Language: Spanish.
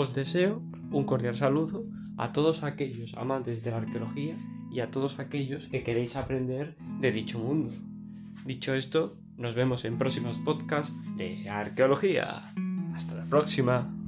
os deseo un cordial saludo a todos aquellos amantes de la arqueología y a todos aquellos que queréis aprender de dicho mundo. Dicho esto, nos vemos en próximos podcasts de arqueología. Hasta la próxima.